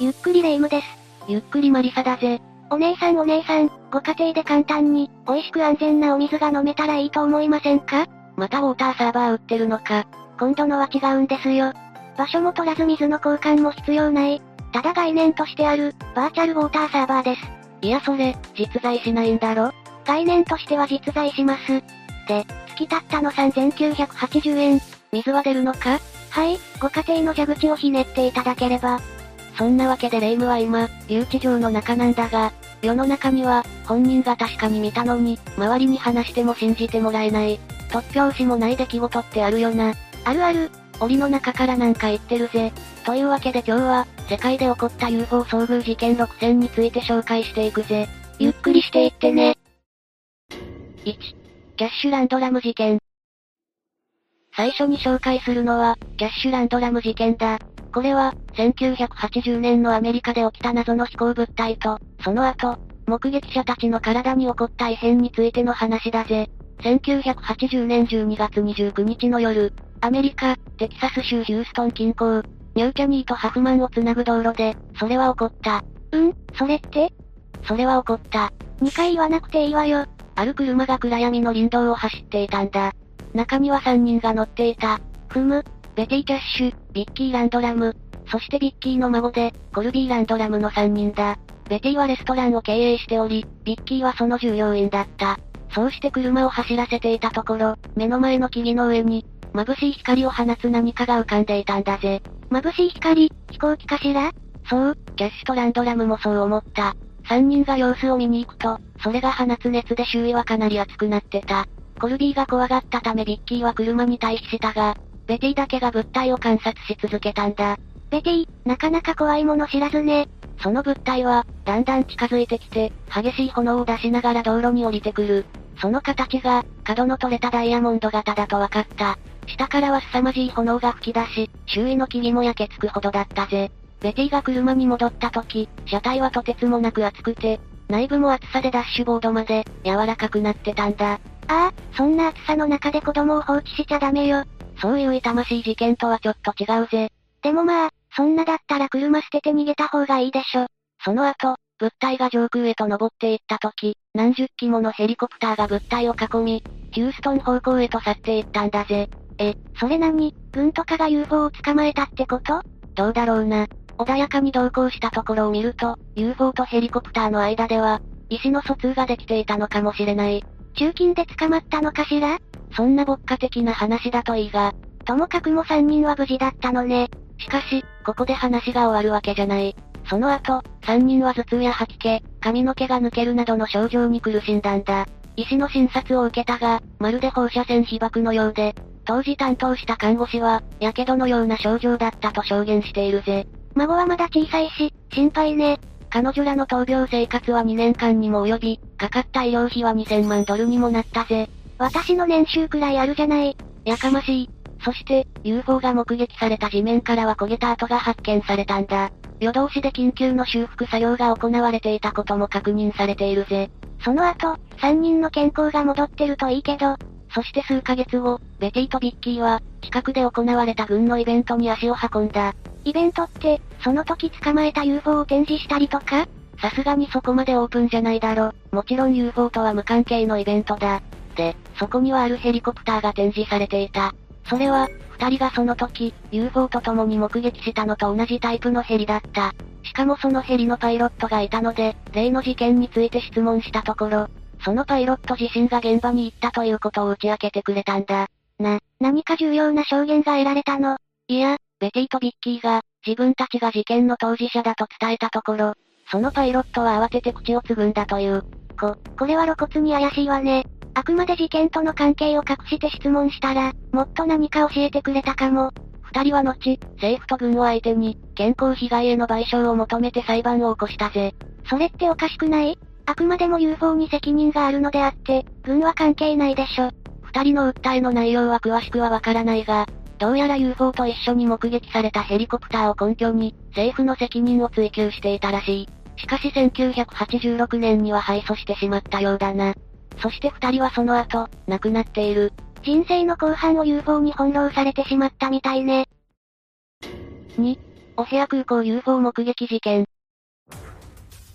ゆっくりレ夢ムです。ゆっくりマリサだぜ。お姉さんお姉さん、ご家庭で簡単に、美味しく安全なお水が飲めたらいいと思いませんか？またウォーターサーバー売ってるのか。今度のは違うんですよ。場所も取らず水の交換も必要ない。ただ概念としてある、バーチャルウォーターサーバーです。いやそれ、実在しないんだろ？概念としては実在します。で、月たったの3980円。水は出るのか？はい、ご家庭の蛇口をひねっていただければ。そんなわけでレイムは今、留置場の中なんだが、世の中には、本人が確かに見たのに、周りに話しても信じてもらえない、突拍子もない出来事ってあるよな。あるある、檻の中からなんか言ってるぜ。というわけで今日は、世界で起こった UFO 遭遇事件6選について紹介していくぜ。ゆっくりしていってね。1、キャッシュランドラム事件。最初に紹介するのは、キャッシュランドラム事件だ。これは、1980年のアメリカで起きた謎の飛行物体と、その後、目撃者たちの体に起こった異変についての話だぜ。1980年12月29日の夜、アメリカ、テキサス州ヒューストン近郊、ニューキャニーとハフマンをつなぐ道路で、それは起こった。うん、それって？それは起こった。?2 回言わなくていいわよ。ある車が暗闇の林道を走っていたんだ。中には3人が乗っていた。ふむ、ベティ・キャッシュ、ビッキー・ランドラム、そしてビッキーの孫で、コルビー・ランドラムの3人だ。ベティはレストランを経営しており、ビッキーはその従業員だった。そうして車を走らせていたところ、目の前の木々の上に、眩しい光を放つ何かが浮かんでいたんだぜ。眩しい光、飛行機かしら？そう、キャッシュとランドラムもそう思った。三人が様子を見に行くと、それが放つ熱で周囲はかなり熱くなってた。コルビーが怖がったためビッキーは車に退避したが、ベティだけが物体を観察し続けたんだ。ベティ、なかなか怖いもの知らずね。その物体は、だんだん近づいてきて、激しい炎を出しながら道路に降りてくる。その形が、角の取れたダイヤモンド型だと分かった。下からは凄まじい炎が吹き出し、周囲の木々も焼けつくほどだったぜ。ベティが車に戻った時、車体はとてつもなく熱くて、内部も熱さでダッシュボードまで、柔らかくなってたんだ。ああ、そんな暑さの中で子供を放置しちゃダメよ。そういう痛ましい事件とはちょっと違うぜ。でもまあ、そんなだったら車捨てて逃げた方がいいでしょ。その後、物体が上空へと登っていった時、何十機ものヘリコプターが物体を囲み、ヒューストン方向へと去っていったんだぜ。え、それ何軍とかが UFO を捕まえたってこと？どうだろうな。穏やかに同行したところを見ると、UFO とヘリコプターの間では、意思の疎通ができていたのかもしれない。中金で捕まったのかしら？そんな牧歌的な話だといいが、ともかくも3人は無事だったのね。しかし、ここで話が終わるわけじゃない。その後、3人は頭痛や吐き気、髪の毛が抜けるなどの症状に苦しんだんだ。医師の診察を受けたが、まるで放射線被爆のようで、当時担当した看護師は、火傷のような症状だったと証言しているぜ。孫はまだ小さいし、心配ね。彼女らの闘病生活は2年間にも及び、かかった医療費は2000万ドルにもなったぜ。私の年収くらいあるじゃない。やかましい。そして、UFO が目撃された地面からは焦げた跡が発見されたんだ。夜通しで緊急の修復作業が行われていたことも確認されているぜ。その後、3人の健康が戻ってるといいけど、そして数ヶ月後、ベティとビッキーは、近くで行われた軍のイベントに足を運んだ。イベントって、その時捕まえた UFO を展示したりとか？さすがにそこまでオープンじゃないだろ。もちろん UFO とは無関係のイベントだ。で、そこにはあるヘリコプターが展示されていた。それは、二人がその時、UFO と共に目撃したのと同じタイプのヘリだった。しかもそのヘリのパイロットがいたので、例の事件について質問したところ、そのパイロット自身が現場に行ったということを打ち明けてくれたんだ。な、何か重要な証言が得られたの？いや、ベティとビッキーが、自分たちが事件の当事者だと伝えたところ、そのパイロットは慌てて口をつぐんだという。こ、これは露骨に怪しいわね。あくまで事件との関係を隠して質問したら、もっと何か教えてくれたかも。二人は後、政府と軍を相手に、健康被害への賠償を求めて裁判を起こしたぜ。それっておかしくない？あくまでも UFO に責任があるのであって、軍は関係ないでしょ。二人の訴えの内容は詳しくはわからないが、どうやら UFO と一緒に目撃されたヘリコプターを根拠に、政府の責任を追及していたらしい。しかし1986年には敗訴してしまったようだな。そして二人はその後、亡くなっている。人生の後半を UFO に翻弄されてしまったみたいね。2、オセア空港 UFO 目撃事件。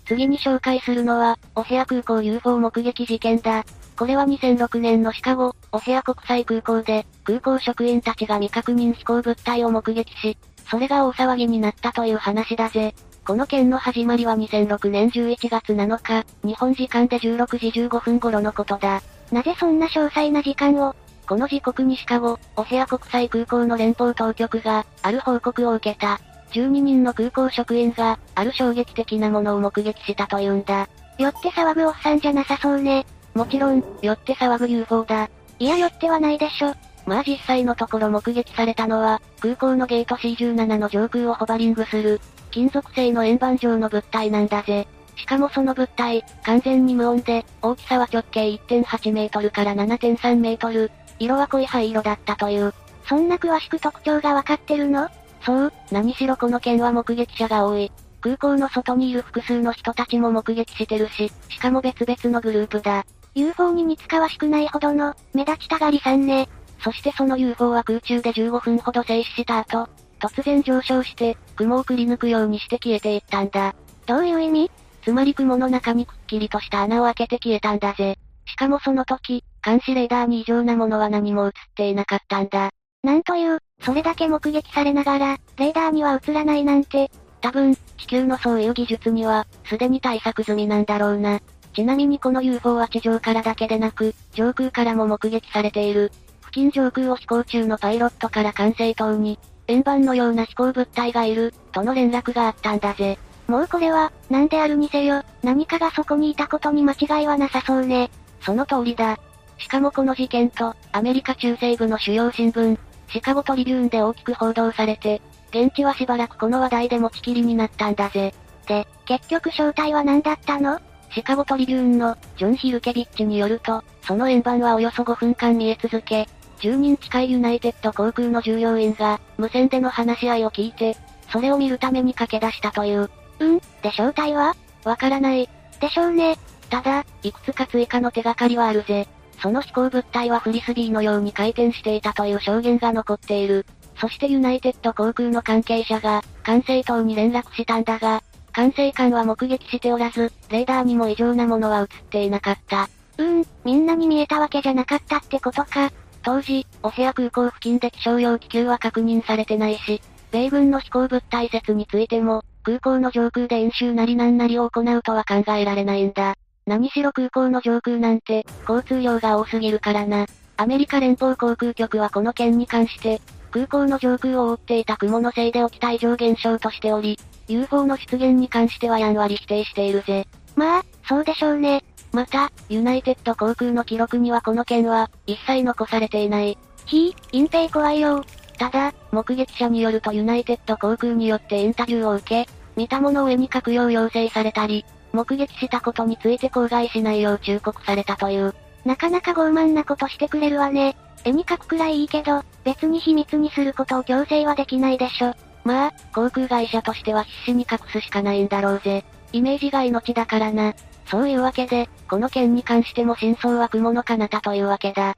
次に紹介するのは、オセア空港 UFO 目撃事件だ。これは2006年のシカゴ、オセア国際空港で、空港職員たちが未確認飛行物体を目撃し、それが大騒ぎになったという話だぜ。この件の始まりは2006年11月7日、日本時間で16時15分頃のことだ。なぜそんな詳細な時間を？この時刻にシカゴ、オセア国際空港の連邦当局が、ある報告を受けた。12人の空港職員が、ある衝撃的なものを目撃したというんだ。酔って騒ぐおっさんじゃなさそうね。もちろん、酔って騒ぐ UFO だ。いや酔ってはないでしょ。まあ実際のところ目撃されたのは、空港のゲート C17 の上空をホバリングする、金属製の円盤状の物体なんだぜ。しかもその物体、完全に無音で、大きさは直径1.8メートルから7.3メートル、色は濃い灰色だったという。そんな詳しく特徴がわかってるの？そう、何しろこの件は目撃者が多い。空港の外にいる複数の人たちも目撃してるし、しかも別々のグループだ。UFO に似つかわしくないほどの、目立ちたがりさんね。そしてその UFO は空中で15分ほど静止した後、突然上昇して、雲をくり抜くようにして消えていったんだ。どういう意味？つまり雲の中にくっきりとした穴を開けて消えたんだぜ。しかもその時、監視レーダーに異常なものは何も映っていなかったんだ。なんという、それだけ目撃されながら、レーダーには映らないなんて。多分、地球のそういう技術には、すでに対策済みなんだろうな。ちなみにこの UFO は地上からだけでなく、上空からも目撃されている。付近上空を飛行中のパイロットから管制塔に、円盤のような飛行物体がいる、との連絡があったんだぜ。もうこれは、なんであるにせよ、何かがそこにいたことに間違いはなさそうね。その通りだ。しかもこの事件と、アメリカ中西部の主要新聞、シカゴトリビューンで大きく報道されて、現地はしばらくこの話題で持ちきりになったんだぜ。で、結局正体は何だったの？シカゴトリビューンの、ジョン・ヒルケビッチによると、その円盤はおよそ5分間見え続け、10人近いユナイテッド航空の従業員が、無線での話し合いを聞いて、それを見るために駆け出したという。うん、で正体は？わからない。でしょうね。ただ、いくつか追加の手がかりはあるぜ。その飛行物体はフリスビーのように回転していたという証言が残っている。そしてユナイテッド航空の関係者が、管制塔に連絡したんだが、管制官は目撃しておらず、レーダーにも異常なものは映っていなかった。うーん、みんなに見えたわけじゃなかったってことか。当時、オセア空港付近で気象用気球は確認されてないし、米軍の飛行物体説についても、空港の上空で演習なりなんなりを行うとは考えられないんだ。何しろ空港の上空なんて、交通量が多すぎるからな。アメリカ連邦航空局はこの件に関して、空港の上空を覆っていた雲のせいで起きた異常現象としており、UFO の出現に関してはやんわり否定しているぜ。まあ、そうでしょうね。また、ユナイテッド航空の記録にはこの件は、一切残されていない。ひぃ、隠蔽怖いよ。ただ、目撃者によるとユナイテッド航空によってインタビューを受け、見たものを絵に描くよう要請されたり、目撃したことについて口外しないよう忠告されたという。なかなか傲慢なことしてくれるわね。絵に描くくらいいいけど、別に秘密にすることを強制はできないでしょ。まあ、航空会社としては必死に隠すしかないんだろうぜ。イメージが命だからな。そういうわけで、この件に関しても真相は雲の彼方というわけだ。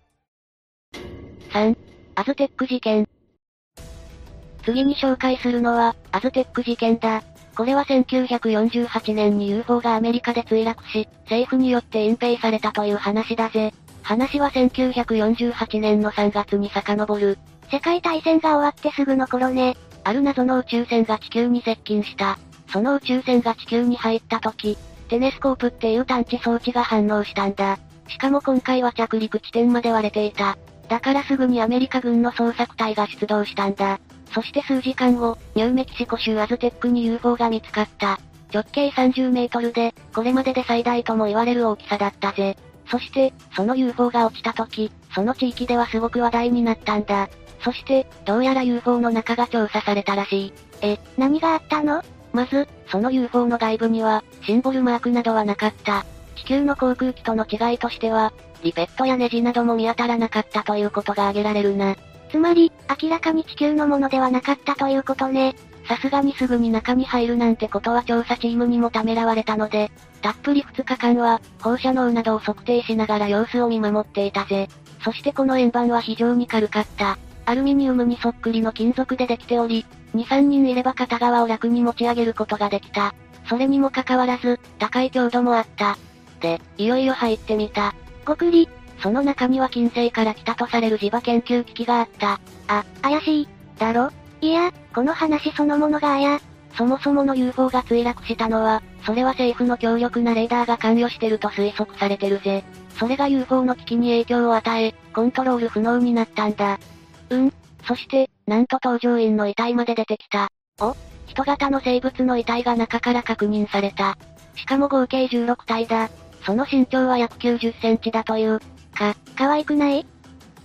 3. アズテック事件。次に紹介するのは、アズテック事件だ。これは1948年に UFO がアメリカで墜落し、政府によって隠蔽されたという話だぜ。話は1948年の3月に遡る。世界大戦が終わってすぐの頃ね。ある謎の宇宙船が地球に接近した。その宇宙船が地球に入った時、テネスコープっていう探知装置が反応したんだ。しかも今回は着陸地点まで割れていた。だからすぐにアメリカ軍の捜索隊が出動したんだ。そして数時間後、ニューメキシコ州アズテックに UFO が見つかった。直径30メートルで、これまでで最大とも言われる大きさだったぜ。そして、その UFO が落ちた時、その地域ではすごく話題になったんだ。そして、どうやら UFO の中が調査されたらしい。え、何があったの？まず、その UFO の外部には、シンボルマークなどはなかった。地球の航空機との違いとしては、リペットやネジなども見当たらなかったということが挙げられるな。つまり、明らかに地球のものではなかったということね。さすがにすぐに中に入るなんてことは調査チームにもためらわれたので、たっぷり2日間は、放射能などを測定しながら様子を見守っていたぜ。そしてこの円盤は非常に軽かった。アルミニウムにそっくりの金属でできており、2、3人いれば片側を楽に持ち上げることができた。それにもかかわらず、高い強度もあった。で、いよいよ入ってみた。ごくり。その中には近世から来たとされる磁場研究機器があった。あ、怪しい。だろ？いや、この話そのものがあや。そもそもの UFO が墜落したのは、それは政府の強力なレーダーが関与してると推測されてるぜ。それが UFO の危機に影響を与え、コントロール不能になったんだ。うん。そして、なんと搭乗員の遺体まで出てきた。お人型の生物の遺体が中から確認された。しかも合計16体だ。その身長は約90センチだという。か、可愛くない？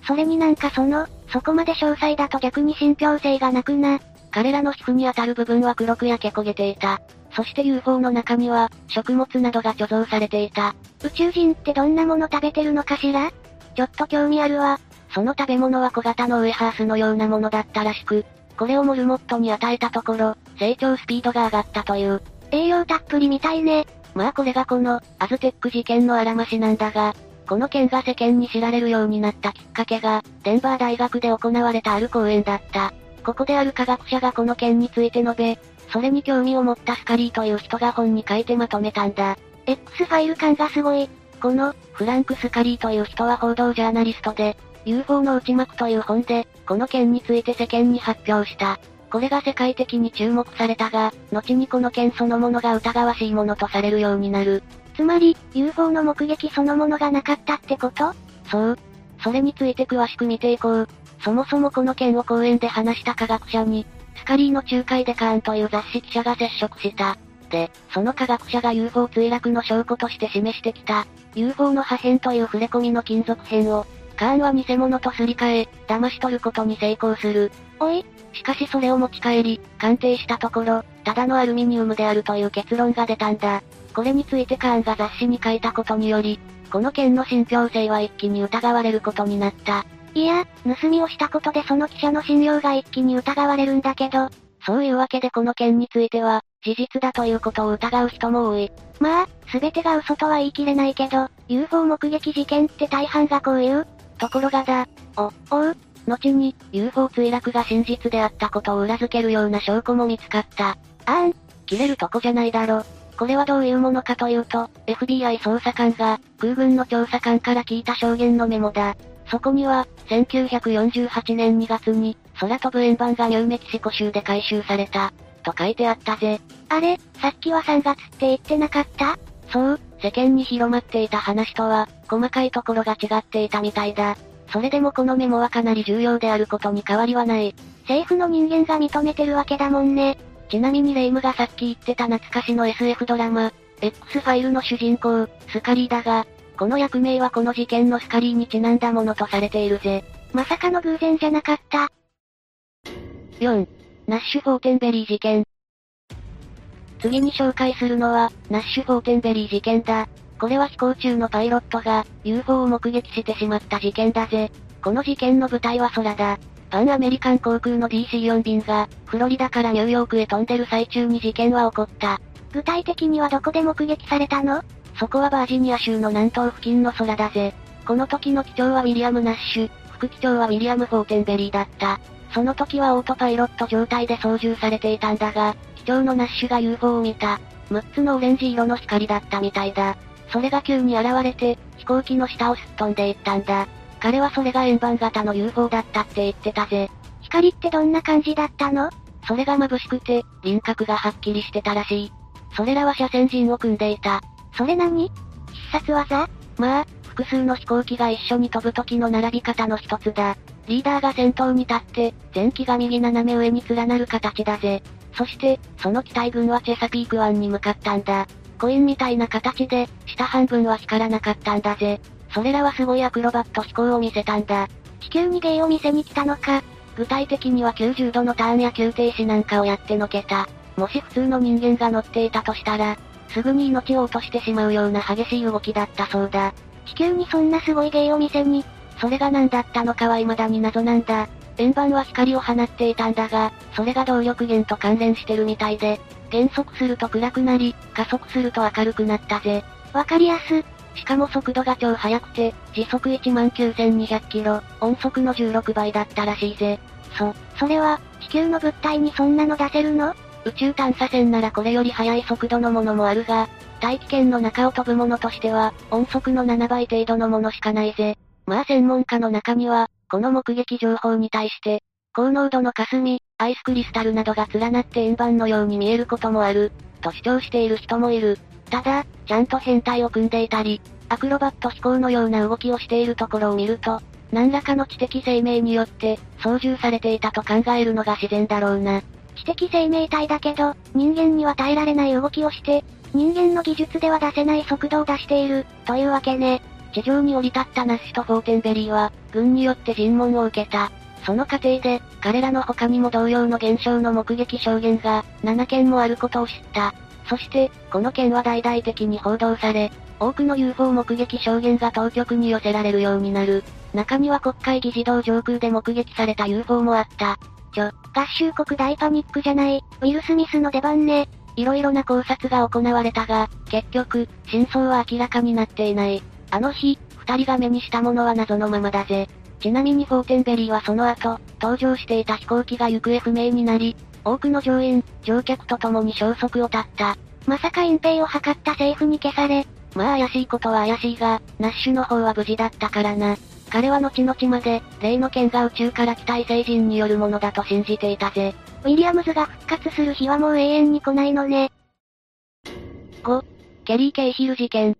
それになんかその、そこまで詳細だと逆に信憑性がなくな。彼らの皮膚に当たる部分は黒く焼け焦げていた。そして UFO の中には、食物などが貯蔵されていた。宇宙人ってどんなもの食べてるのかしら？ちょっと興味あるわ。その食べ物は小型のウエハースのようなものだったらしく、これをモルモットに与えたところ、成長スピードが上がったという。栄養たっぷりみたいね。まあこれがこの、アズテック事件のあらましなんだが、この件が世間に知られるようになったきっかけが、デンバー大学で行われたある講演だった。ここである科学者がこの件について述べ、それに興味を持ったスカリーという人が本に書いてまとめたんだ。X ファイル感がすごい。この、フランク・スカリーという人は報道ジャーナリストで、UFO の内幕という本で、この件について世間に発表した。これが世界的に注目されたが、後にこの件そのものが疑わしいものとされるようになる。つまり、UFO の目撃そのものがなかったってこと？そう。それについて詳しく見ていこう。そもそもこの件を講演で話した科学者に、スカリーの仲介でカーンという雑誌記者が接触した。で、その科学者が UFO 墜落の証拠として示してきた、UFO の破片という触れ込みの金属片を、カーンは偽物とすり替え、騙し取ることに成功する。おいしかしそれを持ち帰り、鑑定したところ、ただのアルミニウムであるという結論が出たんだ。これについてカーンが雑誌に書いたことにより、この件の信憑性は一気に疑われることになった。いや、盗みをしたことでその記者の信用が一気に疑われるんだけど。そういうわけでこの件については、事実だということを疑う人も多い。まあ、すべてが嘘とは言い切れないけど、UFO 目撃事件って大半がこういう。ところがだ。お、おう後に、UFO 墜落が真実であったことを裏付けるような証拠も見つかった。あん。切れるとこじゃないだろ。これはどういうものかというと、FBI 捜査官が、空軍の調査官から聞いた証言のメモだ。そこには、1948年2月に、空飛ぶ円盤がニューメキシコ州で回収された、と書いてあったぜ。あれ、さっきは3月って言ってなかった？そう、世間に広まっていた話とは、細かいところが違っていたみたいだ。それでもこのメモはかなり重要であることに変わりはない。政府の人間が認めてるわけだもんね。ちなみにレイムがさっき言ってた懐かしの SF ドラマ、X ファイルの主人公、スカリーだが、この役名はこの事件のスカリーにちなんだものとされているぜ。まさかの偶然じゃなかった。4. ナッシュ・フォーテンベリー事件。次に紹介するのは、ナッシュ・フォーテンベリー事件だ。これは飛行中のパイロットが、UFO を目撃してしまった事件だぜ。この事件の舞台は空だ。パンアメリカン航空の DC4 便が、フロリダからニューヨークへ飛んでる最中に事件は起こった。具体的にはどこで目撃されたの？そこはバージニア州の南東付近の空だぜ。この時の機長はウィリアム・ナッシュ、副機長はウィリアム・フォーテンベリーだった。その時はオートパイロット状態で操縦されていたんだが、機長のナッシュが UFO を見た。6つのオレンジ色の光だったみたいだ。それが急に現れて、飛行機の下をすっ飛んでいったんだ。彼はそれが円盤型の UFO だったって言ってたぜ。光ってどんな感じだったの？それが眩しくて、輪郭がはっきりしてたらしい。それらは車線陣を組んでいた。それ何？必殺技？まあ、複数の飛行機が一緒に飛ぶ時の並び方の一つだ。リーダーが先頭に立って、前機が右斜め上に連なる形だぜ。そして、その機体群はチェサピーク湾に向かったんだ。コインみたいな形で、下半分は光らなかったんだぜ。それらはすごいアクロバット飛行を見せたんだ。地球に芸を見せに来たのか。具体的には90度のターンや急停止なんかをやってのけた。もし普通の人間が乗っていたとしたら、すぐに命を落としてしまうような激しい動きだったそうだ。地球にそんなすごい芸を見せに、それが何だったのかは未だに謎なんだ。円盤は光を放っていたんだが、それが動力源と関連してるみたいで、減速すると暗くなり、加速すると明るくなったぜ。わかりやす。しかも速度が超速くて、時速1万9200キロ、音速の16倍だったらしいぜ。そ、それは、地球の物体にそんなの出せるの？宇宙探査船ならこれより速い速度のものもあるが、大気圏の中を飛ぶものとしては、音速の7倍程度のものしかないぜ。まあ専門家の中には、この目撃情報に対して、高濃度の霞、アイスクリスタルなどが連なって円盤のように見えることもある、と主張している人もいる。ただ、ちゃんと編隊を組んでいたり、アクロバット飛行のような動きをしているところを見ると、何らかの知的生命によって、操縦されていたと考えるのが自然だろうな。知的生命体だけど、人間には耐えられない動きをして、人間の技術では出せない速度を出している、というわけね。地上に降り立ったナッシュとフォーテンベリーは、軍によって尋問を受けた。その過程で、彼らの他にも同様の現象の目撃証言が、7件もあることを知った。そして、この件は大々的に報道され、多くの UFO 目撃証言が当局に寄せられるようになる。中には国会議事堂上空で目撃された UFO もあった。ちょ、合衆国大パニックじゃない、ウィル・スミスの出番ね。色々な考察が行われたが、結局、真相は明らかになっていない。あの日、二人が目にしたものは謎のままだぜ。ちなみにフォーテンベリーはその後、搭乗していた飛行機が行方不明になり、多くの乗員、乗客と共に消息を絶った。まさか隠蔽を図った政府に消され。まあ怪しいことは怪しいが、ナッシュの方は無事だったからな。彼は後々まで、例の件が宇宙から来た異星人によるものだと信じていたぜ。ウィリアムズが復活する日はもう永遠に来ないのね。5、ケリー・ケイヒル事件。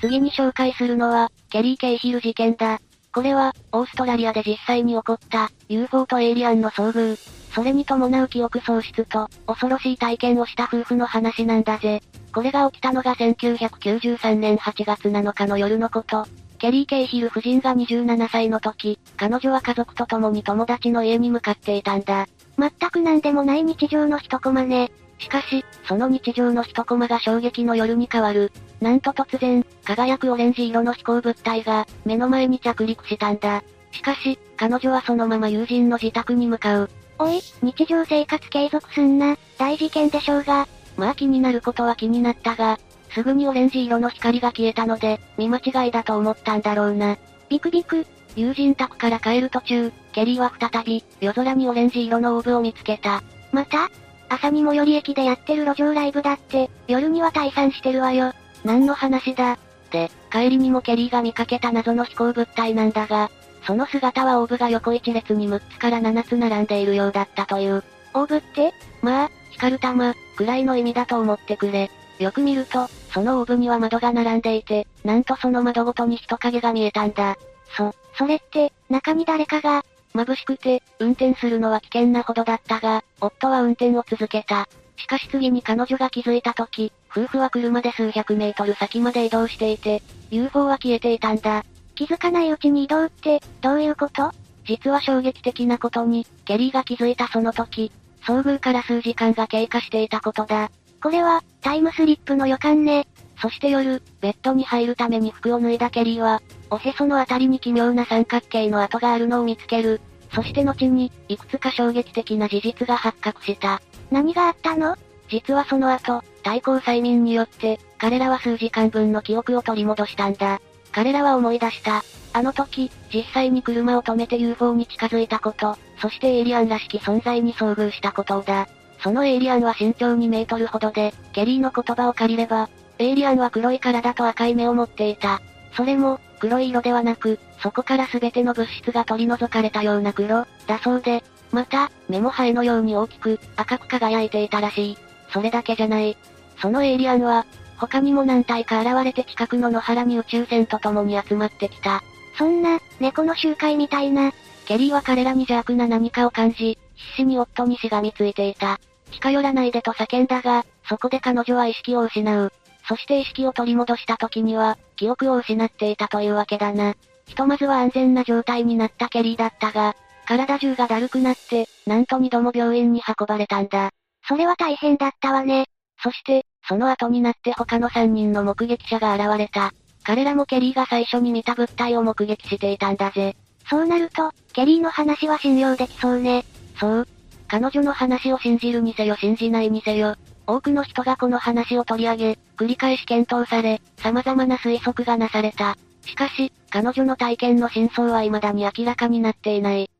次に紹介するのは、ケリー・ケイヒル事件だ。これは、オーストラリアで実際に起こった、UFO とエイリアンの遭遇。それに伴う記憶喪失と、恐ろしい体験をした夫婦の話なんだぜ。これが起きたのが1993年8月7日の夜のこと。ケリー・ケイヒル夫人が27歳の時、彼女は家族と共に友達の家に向かっていたんだ。全く何でもない日常の一コマね。しかし、その日常の一コマが衝撃の夜に変わる。なんと突然、輝くオレンジ色の飛行物体が、目の前に着陸したんだ。しかし、彼女はそのまま友人の自宅に向かう。おい、日常生活継続すんな、大事件でしょうが。まあ気になることは気になったが、すぐにオレンジ色の光が消えたので、見間違いだと思ったんだろうな。ビクビク。友人宅から帰る途中、ケリーは再び、夜空にオレンジ色のオーブを見つけた。また朝に最寄り駅でやってる路上ライブだって、夜には退散してるわよ。何の話だ？で、帰りにもケリーが見かけた謎の飛行物体なんだが、その姿はオーブが横一列に6つから7つ並んでいるようだったという。オーブって？まあ、光る玉、くらいの意味だと思ってくれ。よく見ると、そのオーブには窓が並んでいて、なんとその窓ごとに人影が見えたんだ。そ、それって、中に誰かが、眩しくて、運転するのは危険なほどだったが、夫は運転を続けた。しかし次に彼女が気づいた時、夫婦は車で数百メートル先まで移動していて、UFO は消えていたんだ。気づかないうちに移動って、どういうこと？実は衝撃的なことに、ケリーが気づいたその時、遭遇から数時間が経過していたことだ。これは、タイムスリップの予感ね。そして夜、ベッドに入るために服を脱いだケリーは、おへそのあたりに奇妙な三角形の跡があるのを見つける。そして後に、いくつか衝撃的な事実が発覚した。何があったの？実はその後、対抗催眠によって、彼らは数時間分の記憶を取り戻したんだ。彼らは思い出した。あの時、実際に車を止めて UFO に近づいたこと、そしてエイリアンらしき存在に遭遇したことだ。そのエイリアンは身長2メートルほどで、ケリーの言葉を借りれば、エイリアンは黒い体と赤い目を持っていた。それも、黒い色ではなく、そこから全ての物質が取り除かれたような黒、だそうで、また、目もハエのように大きく、赤く輝いていたらしい。それだけじゃない。そのエイリアンは、他にも何体か現れて近くの野原に宇宙船と共に集まってきた。そんな、猫の集会みたいな。ケリーは彼らに邪悪な何かを感じ、必死に夫にしがみついていた。近寄らないでと叫んだが、そこで彼女は意識を失う。そして意識を取り戻した時には、記憶を失っていたというわけだな。ひとまずは安全な状態になったケリーだったが、体中がだるくなって、なんと二度も病院に運ばれたんだ。それは大変だったわね。そして、その後になって他の三人の目撃者が現れた。彼らもケリーが最初に見た物体を目撃していたんだぜ。そうなると、ケリーの話は信用できそうね。そう。彼女の話を信じるにせよ信じないにせよ、多くの人がこの話を取り上げ、繰り返し検討され、様々な推測がなされた。しかし、彼女の体験の真相は未だに明らかになっていない。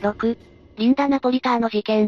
6、リンダ・ナポリターノ事件。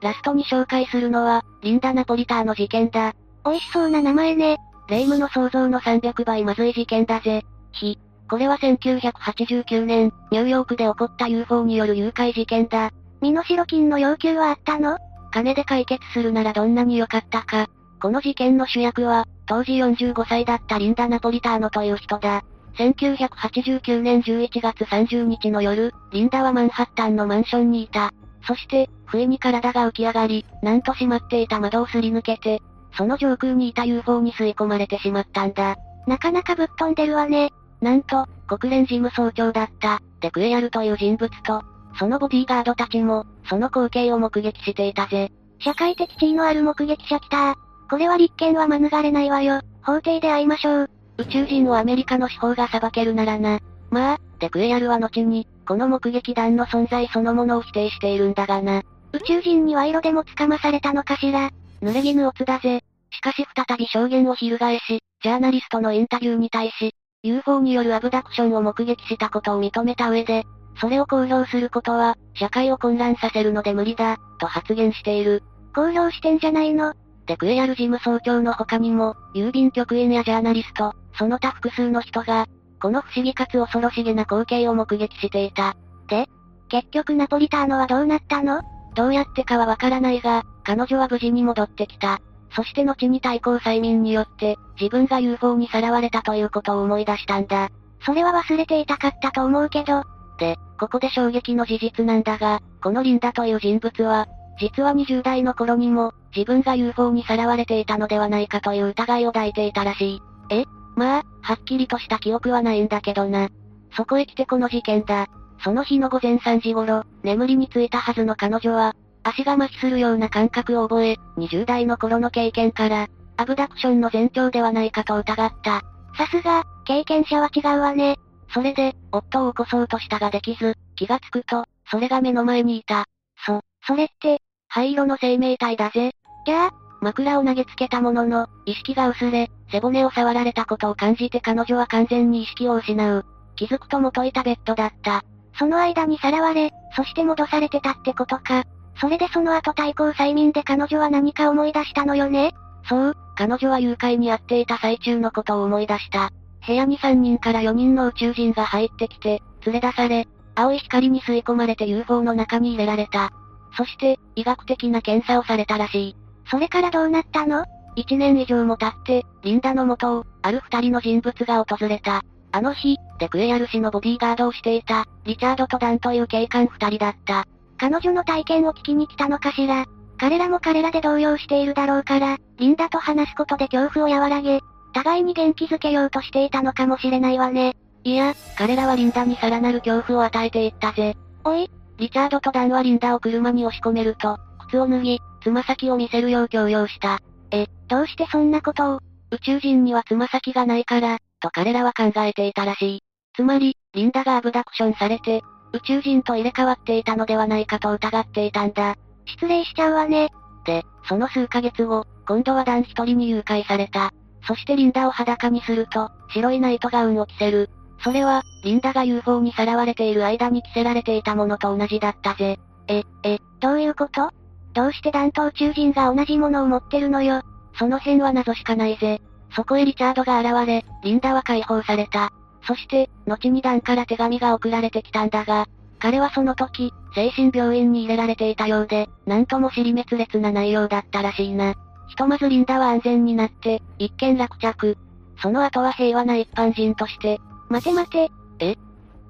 ラストに紹介するのは、リンダ・ナポリターノ事件だ。美味しそうな名前ね。霊夢の想像の300倍まずい事件だぜ。ひ。これは1989年、ニューヨークで起こった UFO による誘拐事件だ。身代金の要求はあったの？金で解決するならどんなに良かったか。この事件の主役は、当時45歳だったリンダ・ナポリターノという人だ。1989年11月30日の夜、リンダはマンハッタンのマンションにいた。そして、不意に体が浮き上がり、なんと閉まっていた窓をすり抜けて、その上空にいた UFO に吸い込まれてしまったんだ。なかなかぶっ飛んでるわね。なんと、国連事務総長だった、デクエアルという人物と、そのボディーガードたちも、その光景を目撃していたぜ。社会的地位のある目撃者来たこれは立件は免れないわよ。法廷で会いましょう。宇宙人をアメリカの司法が裁けるならな。まあ、デクエアルは後に、この目撃談の存在そのものを否定しているんだがな。宇宙人に賄賂でも捕まされたのかしら。濡れ衣オツだぜ。しかし再び証言を翻し、ジャーナリストのインタビューに対し、UFO によるアブダクションを目撃したことを認めた上で、それを公表することは、社会を混乱させるので無理だ、と発言している。公表してんじゃないの？デクエアル事務総長の他にも、郵便局員やジャーナリスト、その他複数の人が、この不思議かつ恐ろしげな光景を目撃していた。で、結局ナポリターノはどうなったの？どうやってかはわからないが、彼女は無事に戻ってきた。そして後に対抗催眠によって、自分が UFO にさらわれたということを思い出したんだ。それは忘れていたかったと思うけど。で、ここで衝撃の事実なんだが、このリンダという人物は、実は20代の頃にも、自分が UFO にさらわれていたのではないかという疑いを抱いていたらしい。え？まあ、はっきりとした記憶はないんだけどな。そこへ来てこの事件だ。その日の午前3時頃、眠りについたはずの彼女は、足が麻痺するような感覚を覚え、20代の頃の経験から、アブダクションの前兆ではないかと疑った。さすが、経験者は違うわね。それで、夫を起こそうとしたができず、気がつくと、それが目の前にいた。そ、それって、灰色の生命体だぜ。じゃあ、枕を投げつけたものの、意識が薄れ、背骨を触られたことを感じて彼女は完全に意識を失う。気づくと元いたベッドだった。その間にさらわれ、そして戻されてたってことか。それでその後対抗催眠で彼女は何か思い出したのよねそう、彼女は誘拐に遭っていた最中のことを思い出した。部屋に3人から4人の宇宙人が入ってきて、連れ出され、青い光に吸い込まれて UFO の中に入れられた。そして、医学的な検査をされたらしい。それからどうなったの ?1 年以上も経って、リンダの元を、ある二人の人物が訪れた。あの日、デクエアル氏のボディーガードをしていた、リチャードとダンという警官二人だった。彼女の体験を聞きに来たのかしら？彼らも彼らで動揺しているだろうから、リンダと話すことで恐怖を和らげ、互いに元気づけようとしていたのかもしれないわね。いや、彼らはリンダにさらなる恐怖を与えていったぜ。おい、リチャードとダンはリンダを車に押し込めると、靴を脱ぎ、つま先を見せるよう強要した。え、どうしてそんなことを？宇宙人にはつま先がないから、と彼らは考えていたらしい。つまり、リンダがアブダクションされて、宇宙人と入れ替わっていたのではないかと疑っていたんだ。失礼しちゃうわね。で、その数ヶ月後、今度は男一人に誘拐された。そしてリンダを裸にすると、白いナイトガウンを着せる。それは、リンダが UFO にさらわれている間に着せられていたものと同じだったぜ。え、え、どういうこと？どうして弾頭宇宙人が同じものを持ってるのよ？その辺は謎しかないぜ。そこへリチャードが現れ、リンダは解放された。そして、後にダンから手紙が送られてきたんだが、彼はその時、精神病院に入れられていたようで、なんとも尻滅裂な内容だったらしいな。ひとまずリンダは安全になって、一件落着。その後は平和な一般人として。待て待て。え？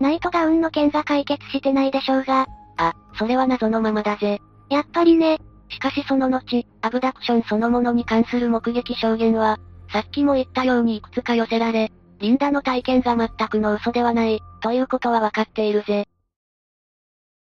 ナイトガウンの件が解決してないでしょうが。あ、それは謎のままだぜ。やっぱりね。しかしその後、アブダクションそのものに関する目撃証言は、さっきも言ったようにいくつか寄せられ、リンダの体験が全くの嘘ではない、ということはわかっているぜ。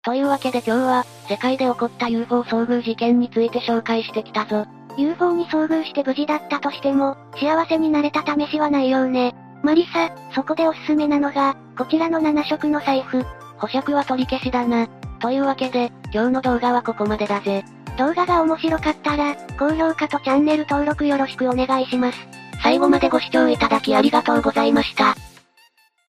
というわけで今日は、世界で起こった UFO 遭遇事件について紹介してきたぞ。UFO に遭遇して無事だったとしても、幸せになれた試しはないようね。マリサ、そこでおすすめなのが、こちらの7色の財布。保釈は取り消しだな。というわけで、今日の動画はここまでだぜ。動画が面白かったら、高評価とチャンネル登録よろしくお願いします。最後までご視聴いただきありがとうございました。